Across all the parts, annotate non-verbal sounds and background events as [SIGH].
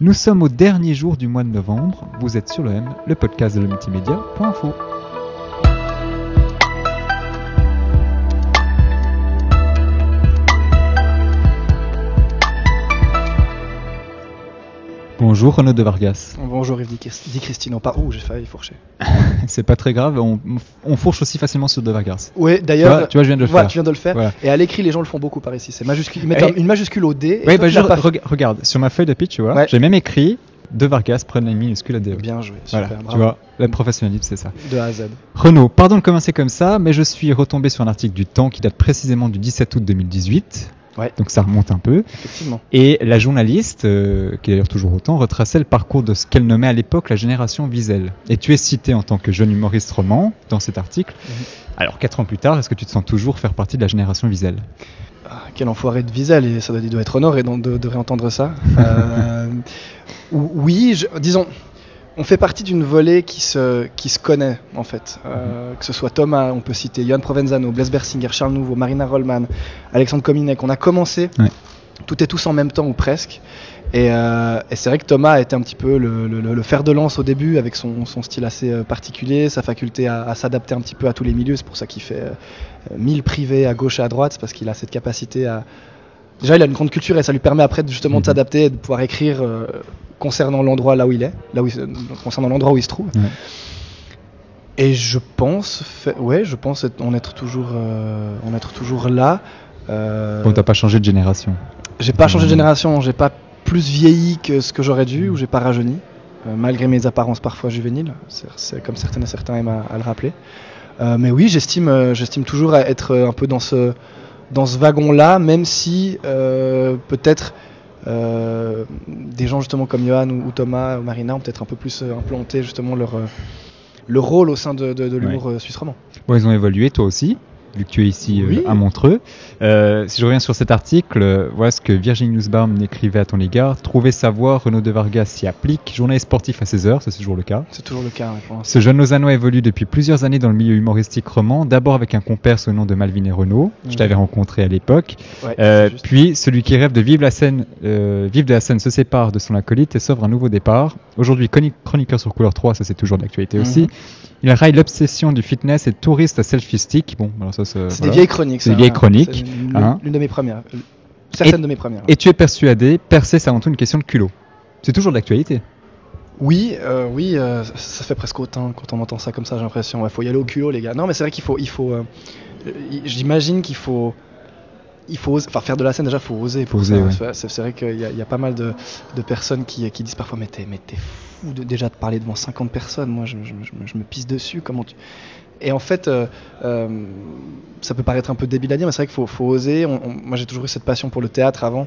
Nous sommes au dernier jour du mois de novembre. Vous êtes sur le M, le podcast de multimédia.info. Bonjour Renaud de Vargas. Bonjour Yves Di Christino. Pas où j'ai failli fourcher. [LAUGHS] C'est pas très grave, on, on, fourche aussi facilement sur de Vargas. Oui, d'ailleurs. Tu, vois, je viens de le voilà, faire. tu viens de le faire. Voilà. Et à l'écrit, les gens le font beaucoup par ici. C'est majuscule. Ils mettent Et- un- une majuscule au D. Oui, bah, tu je- regarde, sur ma feuille de pitch, tu vois, Ouais. j'ai même écrit de Vargas, prenez une minuscule à DE. Bien joué. Super. Voilà, tu bravo. vois, le professionnalisme, c'est ça. De A à Z. Renaud, pardon de commencer comme ça, mais je suis retombé sur un article du Temps qui date précisément du 17 août 2018. Ouais. Donc ça remonte un peu. Effectivement. Et la journaliste, euh, qui est d'ailleurs toujours autant, retraçait le parcours de ce qu'elle nommait à l'époque la génération Wiesel. Et tu es cité en tant que jeune humoriste roman dans cet article. Mhm. Alors, quatre ans plus tard, est-ce que tu te sens toujours faire partie de la génération Wiesel? Ah, quel enfoiré de Wiesel. Et ça doit, il doit être honoré de, de réentendre ça. [LAUGHS] Euh, ou- oui, je- disons. On fait partie d'une volée qui se, qui se connaît, en fait. Euh, que ce soit Thomas, on peut citer Johan Provenzano, Blaise Bersinger, Charles Nouveau, Marina Rollman, Alexandre Cominec. On a commencé Ouais. tout et tous en même temps ou presque. Et, euh, et c'est vrai que Thomas a été un petit peu le, le- le- le fer de lance au début avec son, son style assez euh, particulier, sa faculté à, à s'adapter un petit peu à tous les milieux. C'est pour ça qu'il fait euh, 1000 privés à gauche et à droite, parce qu'il a cette capacité à. Déjà, il a une grande culture et ça lui permet après justement Mhm. de s'adapter et de pouvoir écrire euh, concernant l'endroit là où il est, là où il concernant l'endroit où il se trouve. Ouais. Et je pense, fait- ouais, je pense être- en être toujours, euh, en être toujours là. Euh, Bon, t'as pas changé de génération. j'ai pas changé de Mhm. génération, j'ai pas plus vieilli que ce que j'aurais dû, ou j'ai pas rajeuni, euh, malgré mes apparences parfois juvéniles, c'est comme certaines et certains aiment à, à le rappeler. Euh, mais oui, j'estime, euh, j'estime toujours à être euh, un peu dans ce, dans ce wagon-là, même si euh, peut-être euh, des gens justement comme Johan ou, ou Thomas ou Marina ont peut-être un peu plus euh, implanté justement leur, leur rôle au sein de, de- de l'humour suisse roman. Bon, ils ont évolué, toi aussi, vu que tu es ici euh, Oui. à Montreux. Euh, si je reviens sur cet article, voilà ce que Virginie Nussbaum écrivait à ton égard. Trouver sa voie, Renaud de Vargas s'y applique. Journaliste sportif à 16 heures, ça c'est toujours le cas. C'est toujours le cas, ouais. Ce jeune Lausannois évolue depuis plusieurs années dans le milieu humoristique roman, d'abord avec un compère sous le nom de Malvin et Renaud, je t'avais rencontré à l'époque, Ouais, Euh, puis celui qui rêve de vivre la scène, vivre de la scène se sépare de son acolyte et s'offre un nouveau départ. Aujourd'hui chroni- chroniqueur sur Couleur 3, ça c'est toujours d'actualité Mhm. aussi. Il raille l'obsession du fitness et touriste selfie-stick. Bon, alors ça, c'est voilà. des vieilles chroniques. C'est des vieilles hein. chroniques, l'une hein. de mes premières. Certaines de mes premières. Et tu es persuadé, percer, c'est avant tout une question de culot. C'est toujours d'actualité. Oui, euh, oui, euh, ça- fait presque autant quand on entend ça comme ça, j'ai l'impression. Il faut y aller au culot, les gars. Non, mais c'est vrai qu'il faut, il faut. euh, euh, J'imagine qu'il faut. Il faut oser- enfin, faire de la scène déjà, faut oser. pour oser, ouais. C'est- vrai qu'il y, a- il y a pas mal de, de personnes qui, qui disent parfois Mais t'es fou de, déjà de parler devant 50 personnes. Moi, je, je- je me- je me pisse dessus. Comment tu. Et en fait, euh, euh, ça peut paraître un peu débile à dire, mais c'est vrai qu'il faut, faut oser. On- on- moi, j'ai toujours eu cette passion pour le théâtre avant.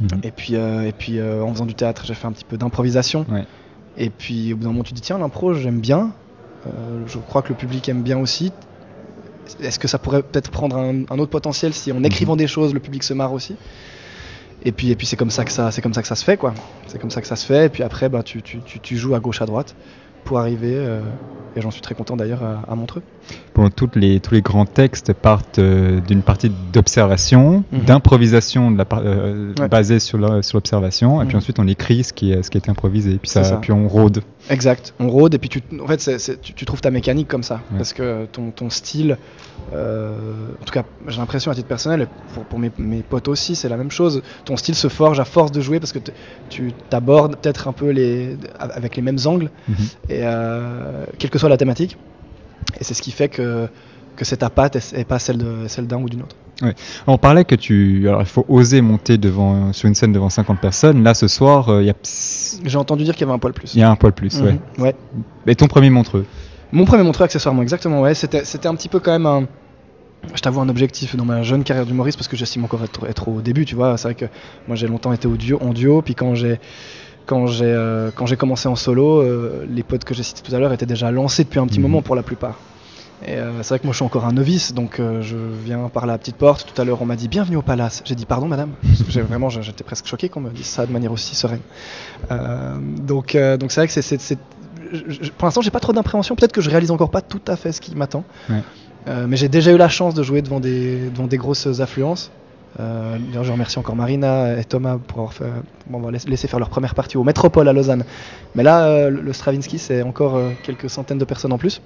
Mhm. Et puis, euh, et puis en faisant du théâtre, j'ai fait un petit peu d'improvisation. Ouais. Et puis au bout d'un moment, tu te dis tiens, l'impro, j'aime bien. Je crois que le public aime bien aussi. Est-ce que ça pourrait peut-être prendre un, un autre potentiel si en écrivant des choses, le public se marre aussi? Et puis, et puis c'est comme ça que ça, c'est comme ça que ça se fait quoi. C'est comme ça que ça se fait. Et puis après, bah, tu, tu, tu, tu joues à gauche à droite pour arriver. euh, et j'en suis très content d'ailleurs à, à Montreux. Bon, toutes les, tous les grands textes partent euh, d'une partie d'observation, Mhm. d'improvisation euh, Ouais. basée sur la- sur l'observation, et puis Mhm. ensuite on écrit ce qui est, ce qui est improvisé, puis, ça, ça. puis on rôde. Exact. On rôde et puis tu, en fait, tu, tu trouves ta mécanique comme ça. Ouais. Parce que ton, ton style, euh, en tout cas, j'ai l'impression à titre personnel, et pour, pour mes, mes potes aussi, c'est la même chose. Ton style se forge à force de jouer parce que tu t'abordes peut-être un peu les, avec les mêmes angles, Mhm. Et euh, quelle que soit la thématique. Et c'est ce qui fait que, que c'est ta patte et, pas celle de celle d'un ou d'une autre. On parlait que tu, alors il faut oser monter devant, sur une scène devant 50 personnes. Là, ce soir, euh, il y, a, J'ai entendu dire qu'il y avait un poil plus. il y a un poil plus. ouais. Mhm. ouais. Et ton premier montreux Mon premier montreux accessoirement, exactement, ouais. C'était, c'était un petit peu quand même un. Je t'avoue un objectif dans ma jeune carrière d'humoriste parce que j'estime encore être, être au début, tu vois. C'est vrai que moi j'ai longtemps été au duo, en duo, puis quand j'ai. Quand j'ai, euh, quand j'ai commencé en solo, euh, les potes que j'ai cités tout à l'heure étaient déjà lancés depuis un petit Mhm. moment pour la plupart. Et euh, c'est vrai que moi je suis encore un novice, donc je viens par la petite porte. Tout à l'heure on m'a dit bienvenue au palace. J'ai dit pardon madame. [LAUGHS] J'ai- vraiment j'étais presque choqué qu'on me dise ça de manière aussi sereine. Donc donc c'est vrai que c'est, pour l'instant j'ai pas trop d'impréhension. Peut-être que je réalise encore pas tout à fait ce qui m'attend. Ouais. Mais j'ai déjà eu la chance de jouer devant des, devant des grosses affluences. Euh, je remercie encore Marina et Thomas pour avoir fait, faire leur première partie au Métropole à Lausanne. Mais là, euh, le Stravinsky, c'est encore euh, quelques centaines de personnes en plus.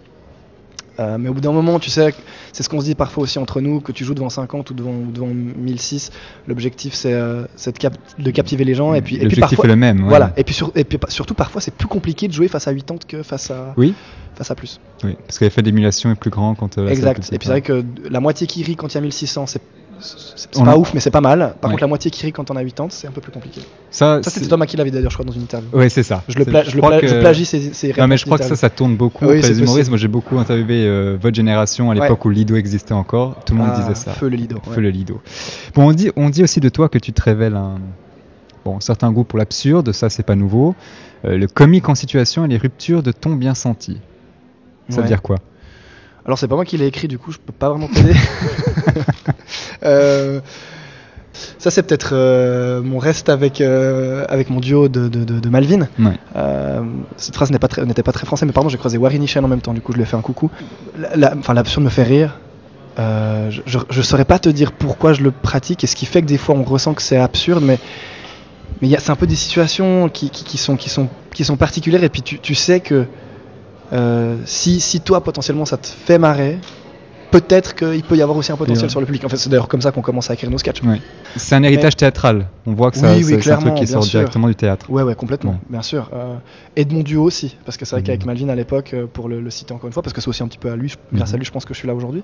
Mais au bout d'un moment, tu sais, c'est ce qu'on se dit parfois aussi entre nous, que tu joues devant 50 ou devant, ou devant 1006, l'objectif c'est de, cap- de captiver les gens. Et puis, et puis L'objectif parfois, est le même. ouais. voilà. Et puis, sur- et puis pa- surtout, parfois, c'est plus compliqué de jouer face à 80 que face à, Oui, face à plus. oui, parce que l'effet d'émulation est plus grand quand. euh, exact. Et puis c'est vrai que la moitié qui rit quand il y a 1600, c'est c'est pas a- ouf, mais c'est pas mal. Par Ouais. contre, la moitié qui rit quand on a 80, c'est un peu plus compliqué. Ça, Ça, c'était Thomas qui l'avait d'ailleurs, je crois, dans une interview. Oui, c'est ça. Je, le C'est- pla- je, pla- je que- plagie ses, ses Non, mais je crois que ça, ça tourne beaucoup oui, des humoristes. Moi, j'ai beaucoup interviewé euh, votre génération à Ouais. l'époque où Lido existait encore. Tout le monde Ah, disait ça. Feu le Lido. Feu le Lido. Bon, on dit, on dit aussi de toi que tu te révèles un bon, certain goût pour l'absurde, ça c'est pas nouveau. Euh, le comique en situation et les ruptures de ton bien senti. Ça veut dire quoi? Alors c'est pas moi qui l'ai écrit, du coup je peux pas vraiment t'aider. [LAUGHS] Euh, ça c'est peut-être euh, mon reste avec, euh, avec mon duo de, de, de- de Malvin. Ouais. Euh, cette phrase pas n'était pas très français, mais pardon, j'ai croisé Warren Chen en même temps, du coup je lui ai fait un coucou. Enfin l'absurde me fait rire. Euh, je, je, je saurais pas te dire pourquoi je le pratique et ce qui fait que des fois on ressent que c'est absurde, mais mais il y a- c'est un peu des situations qui, qui, qui sont, qui, sont, qui sont particulières et puis tu, tu sais que euh, si, si toi potentiellement ça te fait marrer, peut-être qu'il peut y avoir aussi un potentiel ouais. sur le public. En fait, c'est d'ailleurs comme ça qu'on commence à écrire nos sketchs. Ouais. C'est un héritage théâtral. On voit que ça, Oui, oui, c'est- un truc qui sort sûr. directement du théâtre. Ouais, ouais, complètement, Ouais. bien sûr. Euh, et de mon duo aussi, parce que c'est vrai Mhm. qu'avec Malvin à l'époque, euh, pour le, le citer encore une fois, parce que c'est aussi un petit peu à lui, je- grâce Mhm. à lui, je pense que je suis là aujourd'hui.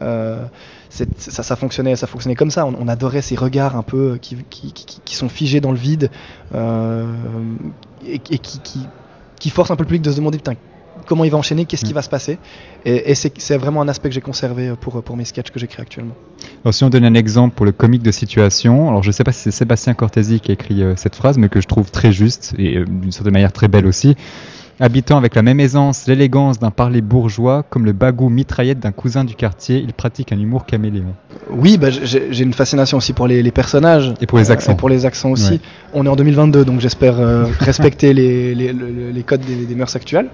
euh, ça, ça fonctionnait, ça fonctionnait comme ça. On, on adorait ces regards un peu qui, qui, qui- qui sont figés dans le vide euh, et, qui, qui forcent un peu le public de se demander putain comment il va enchaîner, qu'est-ce qui Mhm. va se passer. Et, et c'est vraiment un aspect que j'ai conservé pour, pour mes sketchs que j'écris actuellement. Alors, si on donne un exemple pour le comique de situation, alors je sais pas si c'est Sébastien Cortési qui a écrit euh, cette phrase, mais que je trouve très juste et euh, d'une certaine manière très belle aussi. Habitant avec la même aisance, l'élégance d'un parler bourgeois, comme le bagou mitraillette d'un cousin du quartier, il pratique un humour caméléon. Oui, bah, j'ai une fascination aussi pour les, les personnages. Et pour les Euh, accents. et pour les accents aussi. Ouais. On est en 2022, donc j'espère euh, [LAUGHS] respecter les, les, les- les codes des, des mœurs actuelles.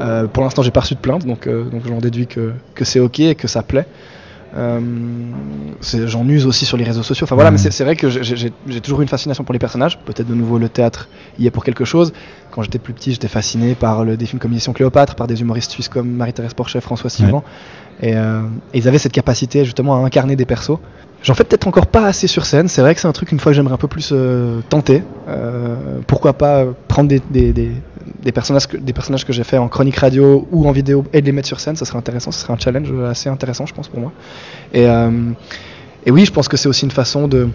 Euh, pour l'instant, j'ai pas reçu de plainte, donc, euh, donc j'en déduis que, que c'est ok et que ça plaît. Euh, j'en use aussi sur les réseaux sociaux. Enfin voilà, mais c'est c'est vrai que j'ai- toujours eu une fascination pour les personnages. Peut-être de nouveau le théâtre y est pour quelque chose. Quand j'étais plus petit, j'étais fasciné par le, des films comme Mission Cléopâtre, par des humoristes suisses comme Marie-Thérèse Porchet, François Sylvain. Et, euh, et ils avaient cette capacité justement à incarner des persos. J'en fais peut-être encore pas assez sur scène. C'est vrai que c'est un truc une fois que j'aimerais un peu plus euh, tenter. Pourquoi pas prendre des, des, des, des personnages que, des personnages que j'ai fait en chronique radio ou en vidéo et de les mettre sur scène. Ça serait intéressant. Ce serait un challenge assez intéressant, je pense pour moi. Et, euh, et oui, je pense que c'est aussi une façon de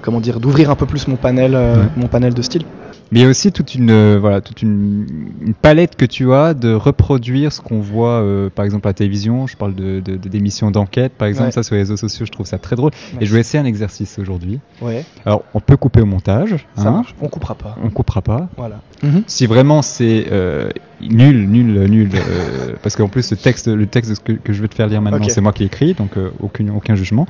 comment dire d'ouvrir un peu plus mon panel, euh, Ouais. mon panel de style. Mais il y a aussi toute une, euh, voilà, toute une, une palette que tu as de reproduire ce qu'on voit, euh, par exemple, à la télévision. Je parle de, de- de- d'émissions d'enquête, par exemple. Ouais. Ça, sur les réseaux sociaux, je trouve ça très drôle. Et je vais essayer un exercice aujourd'hui. Ouais, Alors, on peut couper au montage. ça hein. marche. On coupera pas. On coupera pas. Voilà. Si vraiment c'est euh, nul, nul, nul, euh, [LAUGHS] parce qu'en plus le texte, le texte que, que je vais te faire lire maintenant, c'est moi qui l'ai écrit, donc euh, aucun, aucun jugement.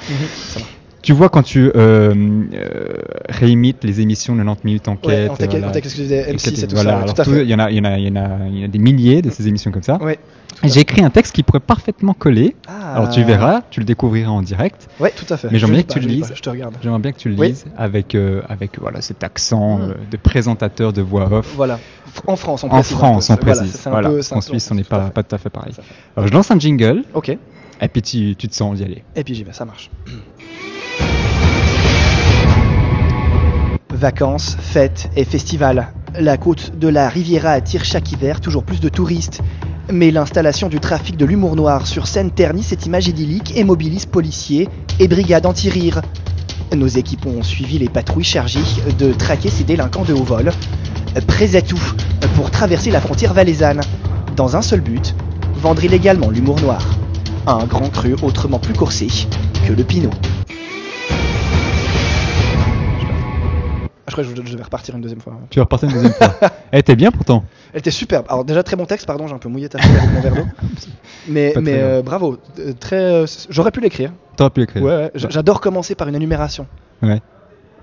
Ça marche. Tu vois quand tu euh, euh, réimites les émissions de 90 minutes Ouais, enquête, en tech- voilà, en tech, ce que je disais, et M6 que- et tout voilà, ça. il y en a, il y en a, il y en a, il y en a des milliers de ces émissions comme ça. Ouais. J'ai écrit un texte qui pourrait parfaitement coller. Ah. Alors tu verras, tu le découvriras en direct. Ouais, tout à fait. Mais j'aimerais bien que tu le lises. Je te regarde. J'aimerais bien que tu le Oui. lises avec, euh, avec voilà cet accent Mm. euh, de présentateur de voix off. Voilà. En France, on En précise un France, on précise. Voilà. peu- En Suisse, on n'est pas, pas tout à fait pareil. Alors je lance un jingle, Ok. et puis tu, tu te sens d'y aller. Et puis j'y vais, ça marche. Vacances, fêtes et festivals. La côte de la Riviera attire chaque hiver toujours plus de touristes. Mais l'installation du trafic de l'humour noir sur scène ternit cette image idyllique et mobilise policiers et brigades anti-rire. Nos équipes ont suivi les patrouilles chargées de traquer ces délinquants de haut vol. Prêts à tout pour traverser la frontière valaisanne. Dans un seul but, vendre illégalement l'humour noir. Un grand cru autrement plus corsé que le pinot. Je crois que je je devais repartir une deuxième fois. Tu vas repartir une deuxième fois. Elle était bien pourtant. Elle était superbe. Alors déjà très bon texte, pardon, j'ai un peu mouillé ta avec mon verre d'eau. [LAUGHS] Mais, mais euh, bravo, Euh, très. euh, J'aurais pu l'écrire. T'aurais pu l'écrire. Ouais, J'adore commencer par une énumération. Ouais.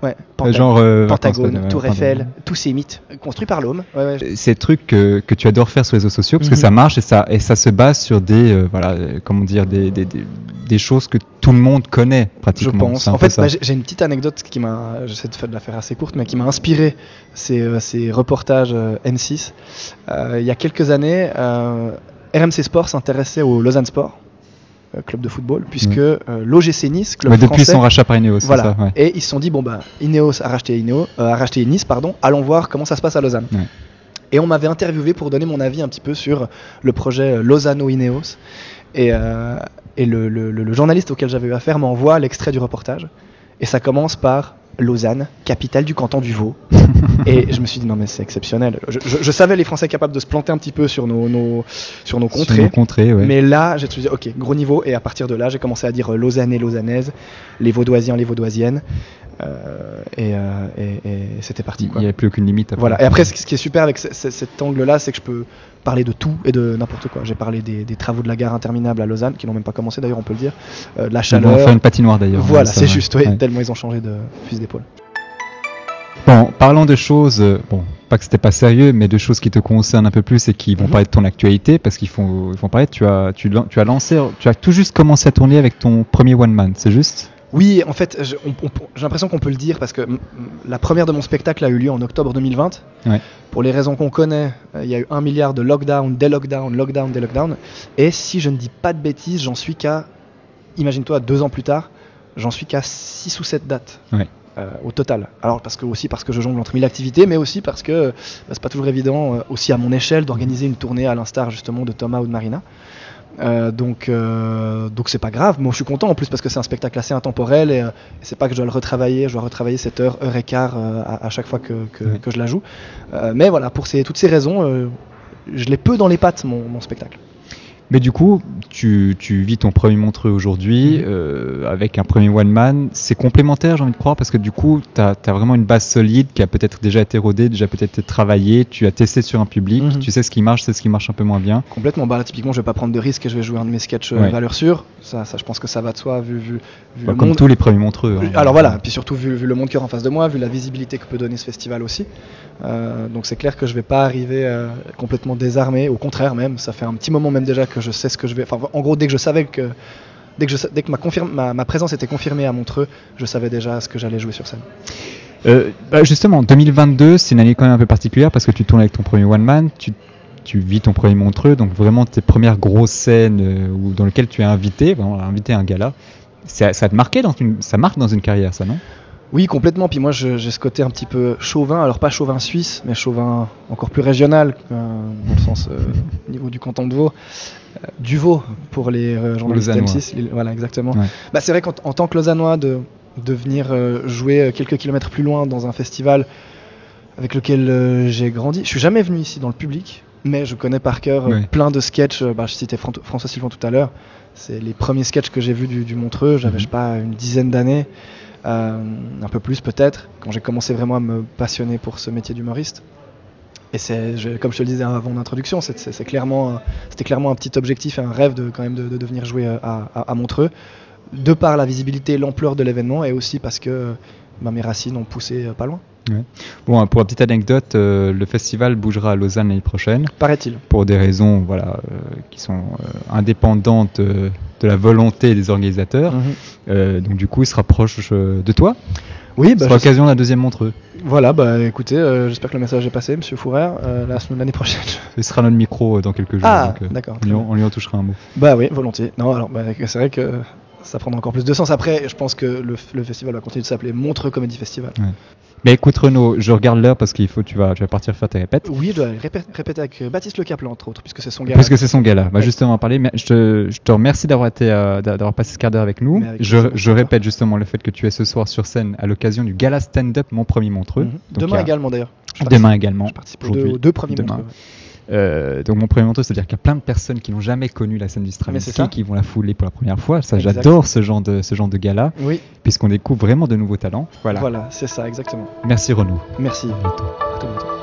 Ouais, Euh, Penta- Genre euh, Pentagone, vacances, Tour. Eiffel, tous ces mythes construits par l'homme. Ouais, ouais. Ces trucs que, que tu adores faire sur les réseaux sociaux parce que Mhm. ça marche et ça, et ça se base sur des, euh, voilà, euh, comment dire, des, des, des, des choses que tout le monde connaît Je pratiquement. pense. C'est un En fait, bah, j'ai une petite anecdote qui m'a, j'essaie de, la faire assez courte, mais qui m'a inspiré ces, euh, ces reportages euh, N6. Euh, il y a quelques années, euh, RMC Sport s'intéressait au Lausanne Sport, euh, club de football, puisque euh, l'OGC Nice, club Ouais, depuis français, son rachat par Ineos, voilà. ça, ouais. Et ils se sont dit bon bah Ineos a racheté Ineos, euh, a racheté Nice, pardon. Allons voir comment ça se passe à Lausanne. Ouais. Et on m'avait interviewé pour donner mon avis un petit peu sur le projet euh, Lausanne-Ineos. Et, euh, et le, le- le- le journaliste auquel j'avais eu affaire m'envoie l'extrait du reportage. Et ça commence par Lausanne, capitale du canton du Vaud. [LAUGHS] et je me suis dit non mais c'est exceptionnel. Je, je- je savais les Français capables de se planter un petit peu sur nos, nos- sur nos Sur contrées. nos contrées, ouais. Mais là, j'ai dit, ok, gros niveau, et à partir de là, j'ai commencé à dire Lausanne et Lausannaise, les Vaudoisiens, les Vaudoisiennes, et, euh, et- et c'était parti. Il n'y avait plus aucune limite. après. Voilà. Et après, ce qui est super avec ce- ce- cet angle-là, c'est que je peux parler de tout et de n'importe quoi. J'ai parlé des, des travaux de la gare interminable à Lausanne, qui n'ont même pas commencé d'ailleurs, on peut le dire, euh, de la Ils vont chaleur. faire une patinoire d'ailleurs. Voilà, ça, c'est juste, ouais, Ouais. tellement ils ont changé de fusil d'épaule. Bon, parlons de choses, euh, bon, pas que c'était pas sérieux, mais de choses qui te concernent un peu plus et qui vont Mhm. parler de ton actualité, parce qu'ils font, ils vont parler. Tu as, tu, lan- tu as lancé, tu as tout juste commencé à tourner avec ton premier one man, c'est juste? Oui, en fait, j'ai l'impression qu'on peut le dire parce que la première de mon spectacle a eu lieu en octobre 2020. Ouais. Pour les raisons qu'on connaît, euh, il y a eu un milliard de lockdown, des lockdown, lockdown, des lockdown. Et si je ne dis pas de bêtises, j'en suis qu'à, imagine-toi, deux ans plus tard, j'en suis qu'à 6 ou 7 dates. Ouais. euh, au total. Alors parce que aussi parce que je jongle entre mille activités, mais aussi parce que euh, bah, c'est pas toujours évident, euh, aussi à mon échelle, d'organiser une tournée à l'instar justement de Thomas ou de Marina. Euh, donc euh, donc c'est pas grave. Moi je suis content en plus parce que c'est un spectacle assez intemporel et, euh, c'est pas que je dois le retravailler, je dois retravailler cette heure, heure et quart euh, à, à chaque fois que, que, que je la joue. Euh, mais voilà, pour ces, toutes ces raisons, euh, je l'ai peu dans les pattes mon, mon spectacle. Mais du coup, tu, tu vis ton premier Montreux aujourd'hui Mhm. euh, avec un premier one man. C'est complémentaire, j'ai envie de croire, parce que du coup, tu as, vraiment une base solide qui a peut-être déjà été rodée, déjà peut-être été travaillée. Tu as testé sur un public, Mhm. tu sais ce qui marche, c'est ce qui marche un peu moins bien. Complètement. Bah là, typiquement, je vais pas prendre de risques et je vais jouer un de mes sketchs euh, Ouais. valeur sûre. Ça, ça, je pense que ça va de soi vu, vu, vu Bah, le comme monde. tous les premiers Montreux. hein. Alors voilà, puis surtout vu, vu le monde cœur en face de moi, vu la visibilité que peut donner ce festival aussi. Euh, donc c'est clair que je vais pas arriver euh, complètement désarmé. Au contraire même, ça fait un petit moment même déjà que je sais ce que je vais. Enfin, en gros, dès que je savais que dès que, dès que ma, présence était confirmée à Montreux, je savais déjà ce que j'allais jouer sur scène. Euh, bah, justement, 2022, c'est une année quand même un peu particulière parce que tu tournes avec ton premier one man, tu, vis ton premier Montreux, donc vraiment tes premières grosses scènes euh, où- dans lesquelles tu es invité, vraiment invité à un gala. Ça, ça te marquait ça marque dans une carrière, ça non? Oui, complètement. Puis moi, j'ai ce côté un petit peu chauvin. Alors pas chauvin suisse, mais chauvin encore plus régional, euh, dans le sens euh, au [LAUGHS] niveau du canton de Vaud. Euh, du Vaud pour les journalistes Lausannois. M6. les- Voilà, exactement. Ouais. Bah, c'est vrai qu'en en tant que Lausannois, de, de venir jouer quelques kilomètres plus loin dans un festival avec lequel j'ai grandi. Je suis jamais venu ici dans le public, mais je connais par cœur euh, plein de sketchs. Euh, Bah, je citais Fran- François Sylvain tout à l'heure. C'est les premiers sketchs que j'ai vus du, du Montreux. J'avais, je sais pas, une dizaine d'années, euh, un peu plus peut-être, quand j'ai commencé vraiment à me passionner pour ce métier d'humoriste. Et c'est, comme je te le disais avant l'introduction, c'est, clairement, c'était clairement un petit objectif et un rêve de quand même de, de devenir jouer à, à- à Montreux, de par la visibilité et l'ampleur de l'événement, et aussi parce que bah, mes racines ont poussé euh, pas loin. Bon, pour la petite anecdote, euh, le festival bougera à Lausanne l'année prochaine Paraît-il. pour des raisons voilà, euh, qui sont euh, indépendantes euh, de la volonté des organisateurs. Mhm. Euh, donc du coup, il se rapproche euh, de toi. Oui, C'est bah, je- l'occasion d'un deuxième Montreux. voilà, bah écoutez, euh, j'espère que le message est passé, Monsieur Fourère, euh, la semaine- l'année prochaine. [LAUGHS] Ce sera notre micro euh, dans quelques jours. Ah, euh, d'accord. on, lui, on lui en touchera un mot. Bah oui, volontiers. Non, alors bah, c'est vrai que ça prendra encore plus de sens. Après, je pense que le, le festival va continuer de s'appeler Montreux Comedy Festival. Mais écoute Renaud, je regarde l'heure parce qu'il faut tu vas, tu vas partir faire tes répètes. Oui, je dois répé- répéter avec euh, Baptiste Le Caplan, entre autres, puisque c'est son gars. Parce que c'est son gala. Bah Ouais. justement, en parler. Mais je te, je te remercie d'avoir été, euh, d'a- d'avoir passé ce quart d'heure avec nous. Avec Je, répète justement le fait que tu es ce soir sur scène à l'occasion du gala stand-up Mon Premier Montreux. Mhm. Donc, Demain a- également, d'ailleurs. Demain également. Je participe aux deux, aux deux premiers demain. Montreux, ouais. Euh, donc mon premier Montreux, c'est-à-dire qu'il y a plein de personnes qui n'ont jamais connu la scène du c'est Stravinsky, qui vont la fouler pour la première fois. Ça, j'adore ce genre de ce genre de gala, Oui, puisqu'on découvre vraiment de nouveaux talents. Voilà. voilà, c'est ça, exactement. Merci Renaud. Merci. À bientôt. À bientôt.